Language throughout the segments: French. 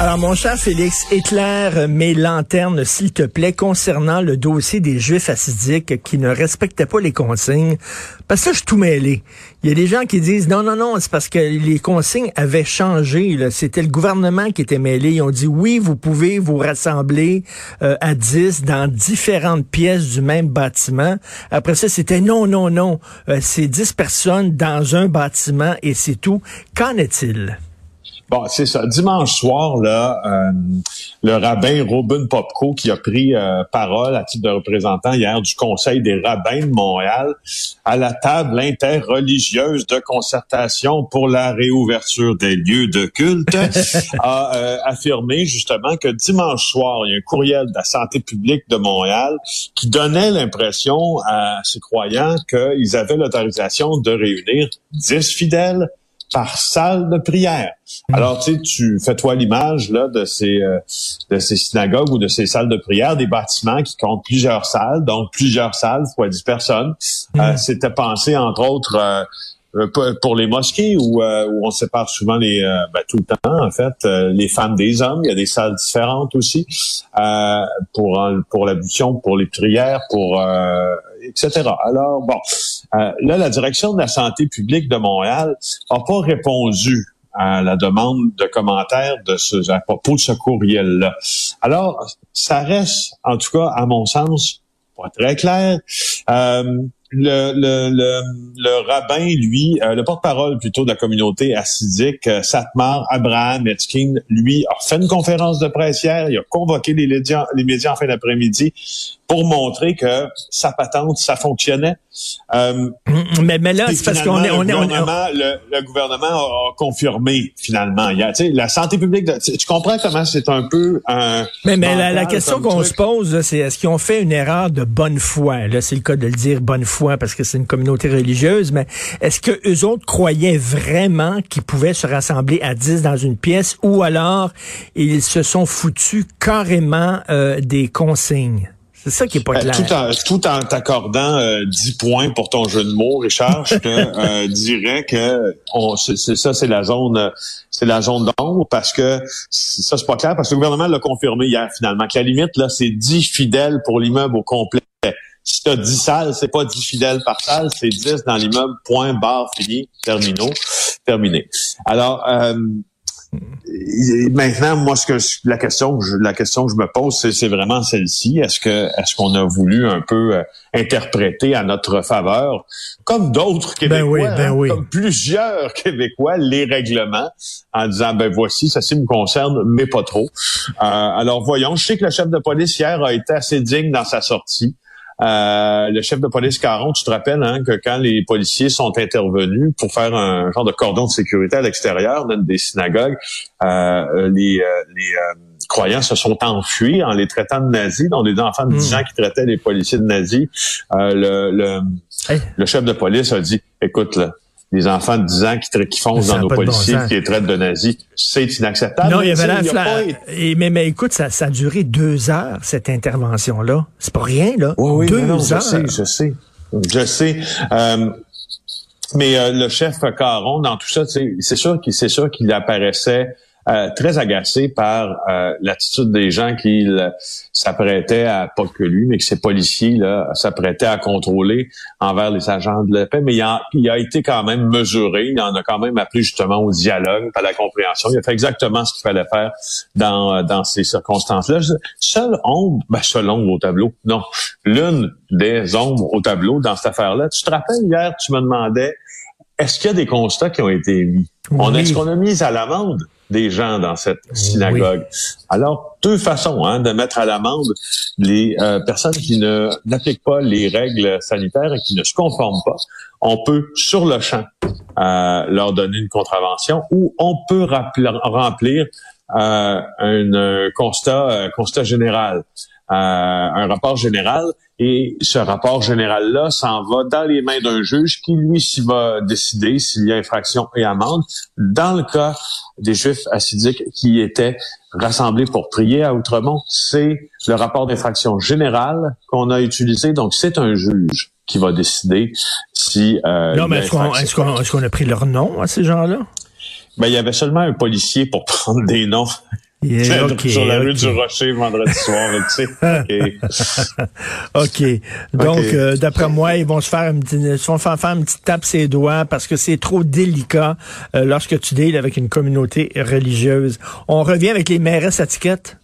Alors, mon cher Félix, éclaire mes lanternes, s'il te plaît, concernant le dossier des Juifs assidiques qui ne respectaient pas les consignes. Parce que je suis tout mêlé. Il y a des gens qui disent non, non, non, c'est parce que les consignes avaient changé. C'était le gouvernement qui était mêlé. Ils ont dit oui, vous pouvez vous rassembler euh, à 10 dans différentes pièces du même bâtiment. Après ça, c'était non, non, non. Euh, c'est 10 personnes dans un bâtiment et c'est tout. Qu'en est-il? Bon, c'est ça. Dimanche soir, là, euh, le rabbin Robin Popko, qui a pris euh, parole à titre de représentant hier du Conseil des rabbins de Montréal, à la table interreligieuse de concertation pour la réouverture des lieux de culte, a euh, affirmé justement que dimanche soir, il y a un courriel de la santé publique de Montréal qui donnait l'impression à ses croyants qu'ils avaient l'autorisation de réunir 10 fidèles par salle de prière. Hmm. Alors, tu sais, tu fais-toi l'image là de ces euh, de ces synagogues ou de ces salles de prière, des bâtiments qui comptent plusieurs salles, donc plusieurs salles fois 10 personnes. Euh, hmm. C'était pensé, entre autres, euh, pour les mosquées où, où on sépare souvent les ben, tout le temps en fait les femmes des hommes il y a des salles différentes aussi pour pour l'ablution pour les prières pour etc. Alors, bon, euh, là, la direction de la santé publique de Montréal n'a pas répondu à la demande de commentaires de ce, à propos de ce courriel-là. Alors, ça reste, en tout cas, à mon sens, pas très clair. Euh, le, le, le, le, rabbin, lui, euh, le porte-parole plutôt de la communauté assidique, euh, Satmar Abraham Etkin, lui, a fait une conférence de presse hier, il a convoqué les les médias en fin d'après-midi pour montrer que sa patente, ça fonctionnait. Euh, mais, mais là, c'est parce qu'on est, on est, on Le, gouvernement a, confirmé finalement. Il y a, la santé publique, tu comprends comment c'est un peu un. Mais, mais la, question qu'on se pose, c'est est-ce qu'ils ont fait une erreur de bonne foi? Là, c'est le cas de le dire bonne foi parce que c'est une communauté religieuse. Mais est-ce que eux autres croyaient vraiment qu'ils pouvaient se rassembler à 10 dans une pièce, ou alors ils se sont foutus carrément euh, des consignes? C'est ça qui est pas ben, clair. tout, en, t'accordant euh, 10 points pour ton jeu de mots, Richard, je te euh, dirais que c'est, ça, c'est la zone, c'est la zone d'ombre parce que ça c'est pas clair parce que le gouvernement l'a confirmé hier finalement que la limite là c'est 10 fidèles pour l'immeuble au complet. Si tu as 10 salles, c'est pas 10 fidèles par salle, c'est 10 dans l'immeuble, point, barre, fini, terminaux, terminé. Alors, euh, maintenant, moi, ce que la question, que je, la question que je me pose, c'est vraiment celle-ci. Est-ce que est-ce qu'on a voulu un peu euh, interpréter à notre faveur, comme d'autres ben Québécois, ben hein, comme plusieurs Québécois, les règlements, en disant ben voici, ça, ça me concerne, mais pas trop. Euh, alors voyons. Je sais que le chef de police hier a été assez digne dans sa sortie. Euh, le chef de police Caron, tu te rappelles hein, que quand les policiers sont intervenus pour faire un genre de cordon de sécurité à l'extérieur des synagogues, euh, les, euh, les croyants se sont enfuis en les traitant de nazis, dont des enfants de 10 hmm. ans qui traitaient les policiers de nazis. le, le, le chef de police a dit, écoute, là, des enfants de 10 ans qui, qui foncent dans nos policiers, qui les traitent de nazis. C'est inacceptable. Non, il y avait la Et, mais, mais écoute, ça, ça a duré deux heures, cette intervention-là. C'est pas rien, là. Oui, oui, deux heures. Je sais, je sais. Je sais. Euh, mais euh, le chef Caron, dans tout ça, c'est sûr qu'il c'est sûr qu'il apparaissait euh, très agacé par euh, l'attitude des gens qui s'apprêtaient à, pas que lui, mais que ses policiers là s'apprêtaient à contrôler envers les agents de la paix. Mais il a, il a été quand même mesuré, il en a quand même appelé justement au dialogue, à la compréhension. Il a fait exactement ce qu'il fallait faire dans, dans ces circonstances-là. Seule ombre, ben seule ombre au tableau, non. L'une des ombres au tableau dans cette affaire-là. Tu te rappelles hier, tu me demandais est-ce qu'il y a des constats qui ont été émis? On est-ce qu'on a mis à l'amende? Des gens dans cette synagogue? Alors, deux façons hein, de mettre à l'amende les euh, personnes qui ne n'appliquent pas les règles sanitaires et qui ne se conforment pas. On peut, sur le champ, euh, leur donner une contravention ou on peut remplir euh, un, constat, constat général. Euh, un rapport général et ce rapport général-là s'en va dans les mains d'un juge qui, lui, s'y va décider s'il y a infraction et amende. Dans le cas des Juifs assidiques qui étaient rassemblés pour prier à Outremont, c'est le rapport d'infraction générale qu'on a utilisé. Donc, c'est un juge qui va décider si... non, mais est-ce qu'on a pris leur nom à ces gens-là? Ben, il y avait seulement un policier pour prendre des noms. sur la rue du Rocher vendredi soir, tu sais. OK. Donc, euh, d'après moi, ils vont se faire une, petite, vont faire, une petite tape ses doigts parce que c'est trop délicat euh, lorsque tu deals avec une communauté religieuse. On revient avec les mairesses étiquettes.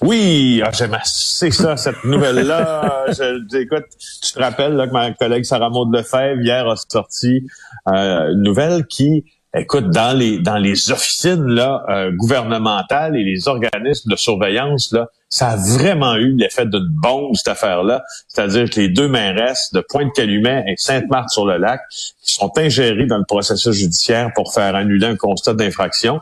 Oui, ah, j'aime assez ça, cette nouvelle-là. écoute, tu te rappelles là, que ma collègue Sarah Maud Lefebvre, hier, a sorti euh, une nouvelle qui Écoute, dans les dans les officines là euh, gouvernementales et les organismes de surveillance là, ça a vraiment eu l'effet d'une bombe cette affaire-là. C'est-à-dire que les deux mairesses de Pointe-Calumet et Sainte-Marthe-sur-le-Lac qui sont ingérées dans le processus judiciaire pour faire annuler un constat d'infraction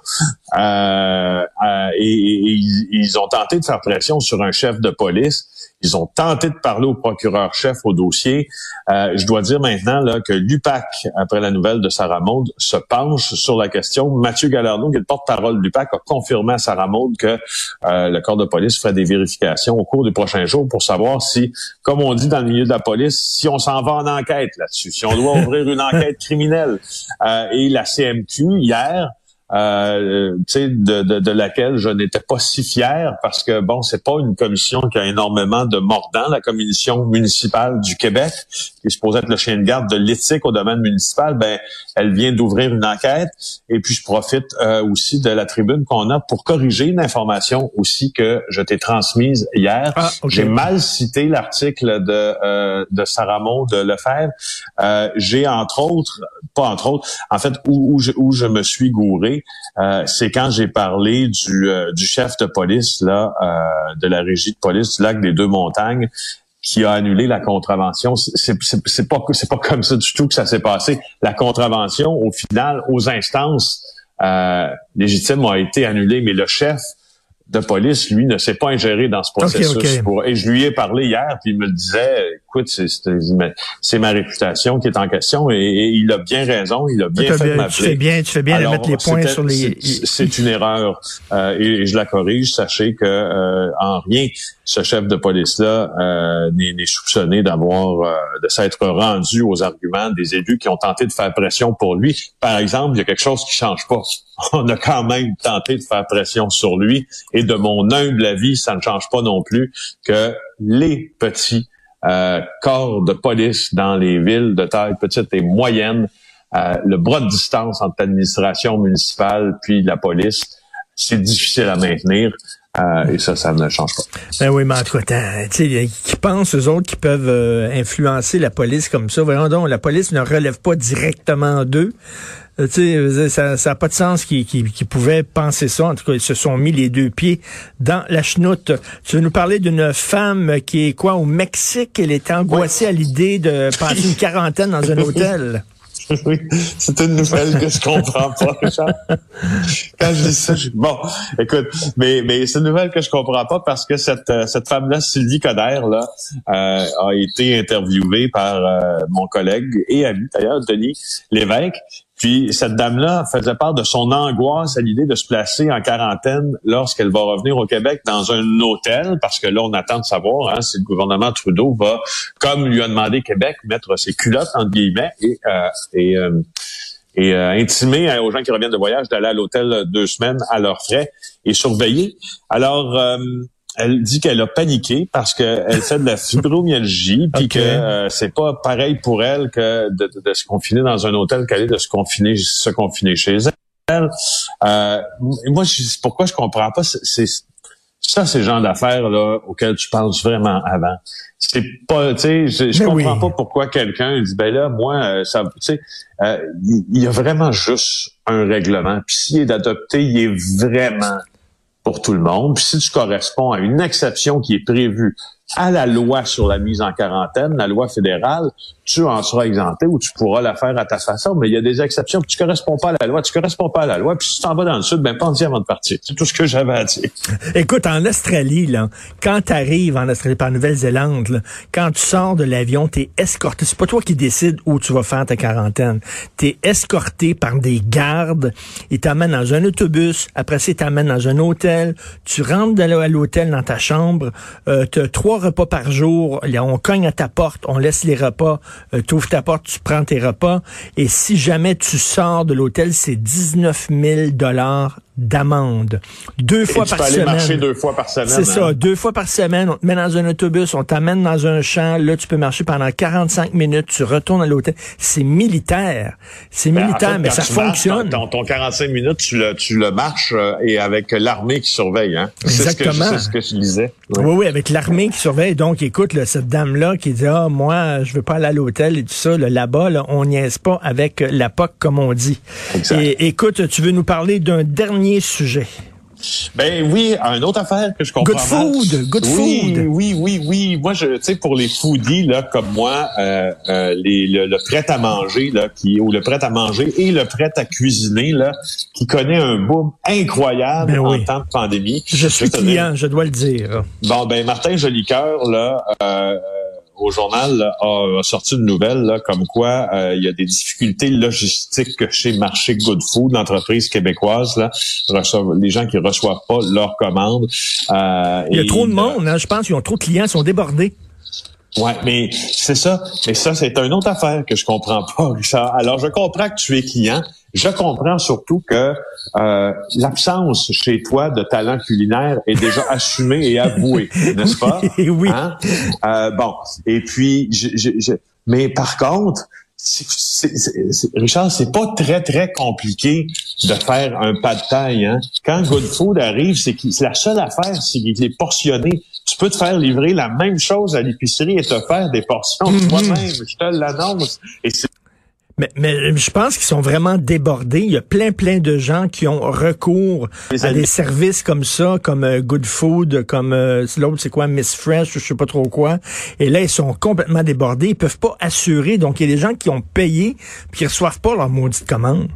euh, euh, et, et ils ont tenté de faire pression sur un chef de police ils ont tenté de parler au procureur-chef au dossier. Euh, je dois dire maintenant là, que l'UPAC, après la nouvelle de Sarah Maud, se penche sur la question. Mathieu Galarno, qui est le porte-parole de l'UPAC, a confirmé à Sarah Maud que euh, le corps de police ferait des vérifications au cours des prochains jours pour savoir si, comme on dit dans le milieu de la police, si on s'en va en enquête là-dessus, si on doit ouvrir une enquête criminelle. Euh, et la CMQ, hier, euh, de, de, de, laquelle je n'étais pas si fier parce que bon, c'est pas une commission qui a énormément de mordants, la commission municipale du Québec, qui est supposée être le chien de garde de l'éthique au domaine municipal, ben elle vient d'ouvrir une enquête et puis je profite euh, aussi de la tribune qu'on a pour corriger une information aussi que je t'ai transmise hier. Ah, J'ai mal cité l'article de euh, de Sarah Maud de Lefebvre. Euh, J'ai entre autres, pas entre autres, en fait où, où, je, où je me suis gouré, euh, c'est quand j'ai parlé du, euh, du chef de police là euh, de la régie de police du lac des Deux Montagnes qui a annulé la contravention. C'est pas c'est pas comme ça du tout que ça s'est passé. La contravention, au final, aux instances légitimes, a été annulée, mais le chef de police, lui, ne s'est pas ingéré dans ce processus. et je lui ai parlé hier, puis il me disait, écoute, c'est ma réputation qui est en question, et, il a bien raison, il a bien fait de. Tu fais bien, tu fais bien de mettre les points sur les... C'est une erreur, euh, et, je la corrige. Sachez que euh, en rien, ce chef de police-là euh, n'est soupçonné d'avoir euh, de s'être rendu aux arguments des élus qui ont tenté de faire pression pour lui. Par exemple, il y a quelque chose qui change pas. On a quand même tenté de faire pression sur lui, et de mon humble avis, ça ne change pas non plus que les petits euh, corps de police dans les villes de taille petite et moyenne, euh, le bras de distance entre l'administration municipale puis la police, c'est difficile à maintenir. Euh, et ça, ça ne change pas. Ben oui, mais en tout cas, qui pensent, eux autres, qui peuvent euh, influencer la police comme ça? Voyons donc, la police ne relève pas directement d'eux. Euh, tu sais, ça n'a pas de sens qu'ils pouvaient penser ça. En tout cas, ils se sont mis les deux pieds dans la chenoute. Tu veux nous parler d'une femme qui est quoi? Au Mexique? Elle est angoissée à l'idée de passer une quarantaine dans un hôtel. oui, c'est une nouvelle que je comprends pas, Richard. Quand je dis ça, je... bon, écoute, mais mais c'est une nouvelle que je comprends pas parce que cette euh, cette femme-là, Sylvie Coder, là, euh, a été interviewée par euh, mon collègue et ami d'ailleurs, Denis Lévesque, puis cette dame-là faisait part de son angoisse à l'idée de se placer en quarantaine lorsqu'elle va revenir au Québec dans un hôtel, parce que là, on attend de savoir hein, si le gouvernement Trudeau va, comme lui a demandé Québec, mettre ses culottes, entre guillemets, et, euh, et, euh, euh, intimer aux gens qui reviennent de voyage d'aller à l'hôtel deux semaines à leurs frais et surveiller. Alors, elle dit qu'elle a paniqué parce qu'elle fait de la fibromyalgie puis que euh, c'est pas pareil pour elle que de, se confiner dans un hôtel qu'elle est de se confiner se confiner chez elle. Euh, moi, je, pourquoi je comprends pas, c'est ça, ces genres d'affaires là auxquelles tu penses vraiment avant. C'est pas, tu sais, je, je comprends pas pourquoi quelqu'un dit ben là, moi, euh, ça, tu sais, euh, il y, a vraiment juste un règlement. Puis s'il est adopté, il est vraiment pour tout le monde. Puis si tu corresponds à une exception qui est prévue à la loi sur la mise en quarantaine, la loi fédérale, tu en seras exempté ou tu pourras la faire à ta façon. Mais il y a des exceptions. tu corresponds pas à la loi, tu corresponds pas à la loi. Puis si tu t'en vas dans le sud, ben pense avant de partir. C'est tout ce que j'avais à dire. Écoute, en Australie, là, quand tu arrives en Australie, par Nouvelle-Zélande, quand tu sors de l'avion, tu es escorté. C'est pas toi qui décides où tu vas faire ta quarantaine. Tu es escorté par des gardes. Ils t'amènent dans un autobus. Après ça, ils t'amènent dans un hôtel. Tu rentres à l'hôtel dans ta chambre. Euh, trois repas par jour. On cogne à ta porte, on laisse les repas, euh, tu ouvres ta porte, tu prends tes repas. Et si jamais tu sors de l'hôtel, c'est 19 000 dollars d'amende. Deux fois par semaine. marcher deux fois par semaine. C'est ça, hein? deux fois par semaine. On te met dans un autobus, on t'amène dans un champ. Là, tu peux marcher pendant 45 minutes. Tu retournes à l'hôtel. C'est militaire. C'est Ben, en militaire, fait, mais ça tu marches, fonctionne. ton, ton 45 minutes, tu le, tu le marches euh, et avec l'armée qui surveille. Hein? Exactement. c'est ce que je disais. Oui, oui, avec l'armée qui surveille. Donc, écoute, là, cette dame-là qui dit, ah, moi, je veux pas aller à l'hôtel et tout ça, là, là-bas, là, on niaise pas avec la POC, comme on dit. Exact. Et écoute, tu veux nous parler d'un dernier sujet. Ben oui, une autre affaire que je comprends Good food, good oui, food. Oui, oui, oui. Moi, je, tu sais, pour les foodies là comme moi, euh, euh, les, le, le prêt à manger là, qui ou le prêt à manger et le prêt à cuisiner là, qui connaît un boom incroyable Ben en temps de pandémie. Je suis client, je dois le dire. Bon, ben Martin Jolicoeur, là, euh, au journal, là, a, a sorti une nouvelle là, comme quoi euh, il y a des difficultés logistiques chez Marché Good Food, l'entreprise québécoise, là, reçoivent, les gens qui reçoivent pas leurs commandes. Euh, Il y a et, trop de monde, hein, je pense qu'ils ont trop de clients, ils sont débordés. Ouais, mais c'est ça. Mais ça, c'est une autre affaire que je comprends pas, Richard. Alors, je comprends que tu es client. Je comprends surtout que euh, l'absence chez toi de talent culinaire est déjà assumée et avouée, n'est-ce pas? Oui. Hein? Euh, bon. Et puis, je, je, je- mais par contre, c'est- c'est- Richard, c'est pas très, très compliqué de faire un pas de taille. Hein? Quand Good Food arrive, c'est la seule affaire, c'est qu'il est portionné. Tu peux te faire livrer la même chose à l'épicerie et te faire des portions Mhm. toi-même. Je te l'annonce. Et c'est Mais, mais je pense qu'ils sont vraiment débordés. Il y a plein, plein de gens qui ont recours Les à des services comme ça, comme euh, Good Food, comme euh, l'autre, c'est quoi, Miss Fresh, je sais pas trop quoi. Et là, ils sont complètement débordés. Ils peuvent pas assurer. Donc, il y a des gens qui ont payé puis qui reçoivent pas leur maudite commande.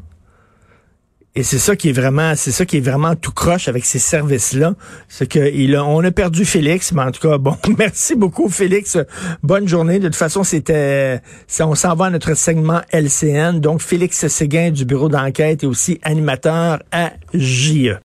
Et c'est ça qui est vraiment, c'est ça qui est vraiment tout croche avec ces services-là. C'est que il a- on a perdu Félix, mais en tout cas, bon, merci beaucoup Félix. Bonne journée. De toute façon, c'était, on s'en va à notre segment LCN. Donc, Félix Séguin du bureau d'enquête et aussi animateur à JE.